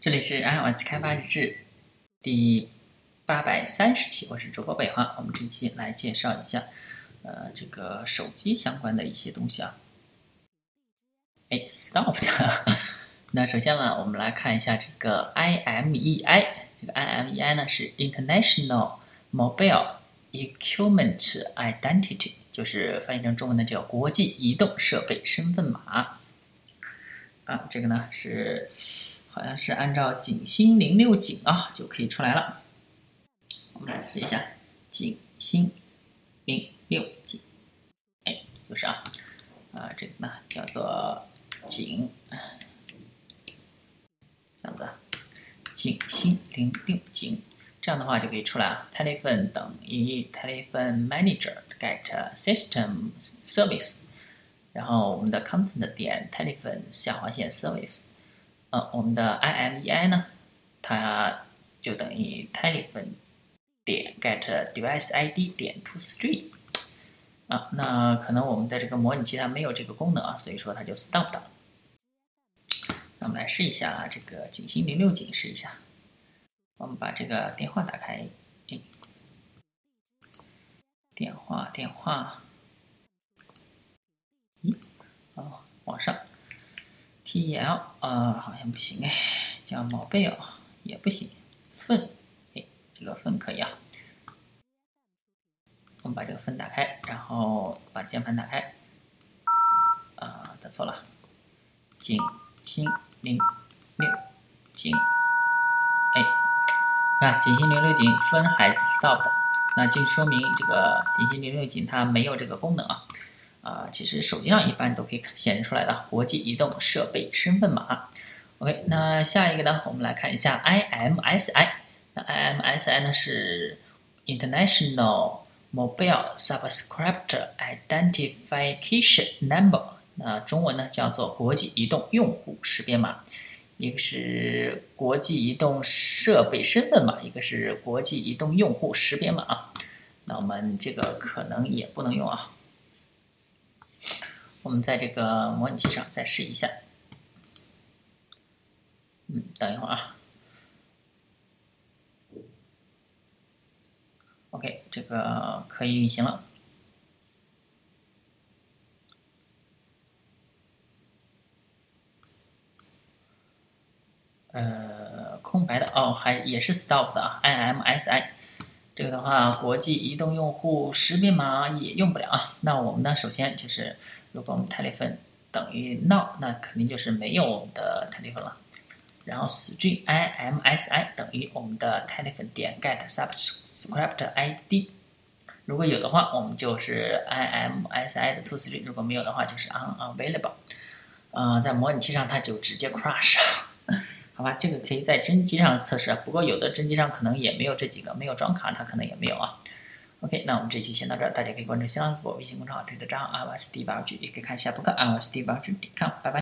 这里是 iOS 开发日志第八百三十期，我是主播北华。我们这期来介绍一下，呃，这个手机相关的一些东西啊。哎，Stopped。那首先呢，我们来看一下这个 IMEI。这个 IMEI 呢是 International Mobile Equipment Identity，就是翻译成中文的叫国际移动设备身份码。啊，这个呢是好像是按照景星零六景啊就可以出来了。我们来试一下景星零六景，哎，就是啊，啊，这个呢叫做景，这样子，景星零六景，这样的话就可以出来啊。Telephone 等于 Telephone Manager get System Service。然后我们的 content 点 telephone 下划线 service，呃，我们的 IMEI 呢，它就等于 telephone 点 get device ID 点 to stream，啊，那可能我们的这个模拟器它没有这个功能啊，所以说它就 stop 的。那我们来试一下啊这个景星零六景试一下，我们把这个电话打开，电话电话。咦，哦，往上，T E L 啊，好像不行哎，叫毛贝哦，也不行，分，哎，这个分可以啊。我们把这个分打开，然后把键盘打开，啊，打错了，景星零六景，哎，看景星零六景分还是 stop 的，那就说明这个景星零六景它没有这个功能啊。啊，其实手机上一般都可以显示出来的国际移动设备身份码。OK，那下一个呢，我们来看一下 IMSI。那 IMSI 呢是 International Mobile Subscriber Identification Number，那中文呢叫做国际移动用户识别码。一个是国际移动设备身份码，一个是国际移动用户识别码。那我们这个可能也不能用啊。我们在这个模拟器上再试一下。嗯，等一会儿啊。OK，这个可以运行了。呃，空白的哦，还也是 Stop 的啊，IMSI。这个的话，国际移动用户识别码也用不了啊。那我们呢，首先就是。如果我们 telephone 等于 no，那肯定就是没有我们的 telephone 了。然后 string IMSI 等于我们的 telephone 点 get subscriber ID。如果有的话，我们就是 IMSI 的 to string；如果没有的话，就是 unavailable。嗯，在模拟器上它就直接 crash。好吧，这个可以在真机上测试，不过有的真机上可能也没有这几个，没有装卡，它可能也没有啊。OK，那我们这期先到这儿，大家可以关注新浪微博、微信公众号、推特账号 iOS D 八 G，，也可以看一下博客 iOS D 八 G 点 com，拜拜。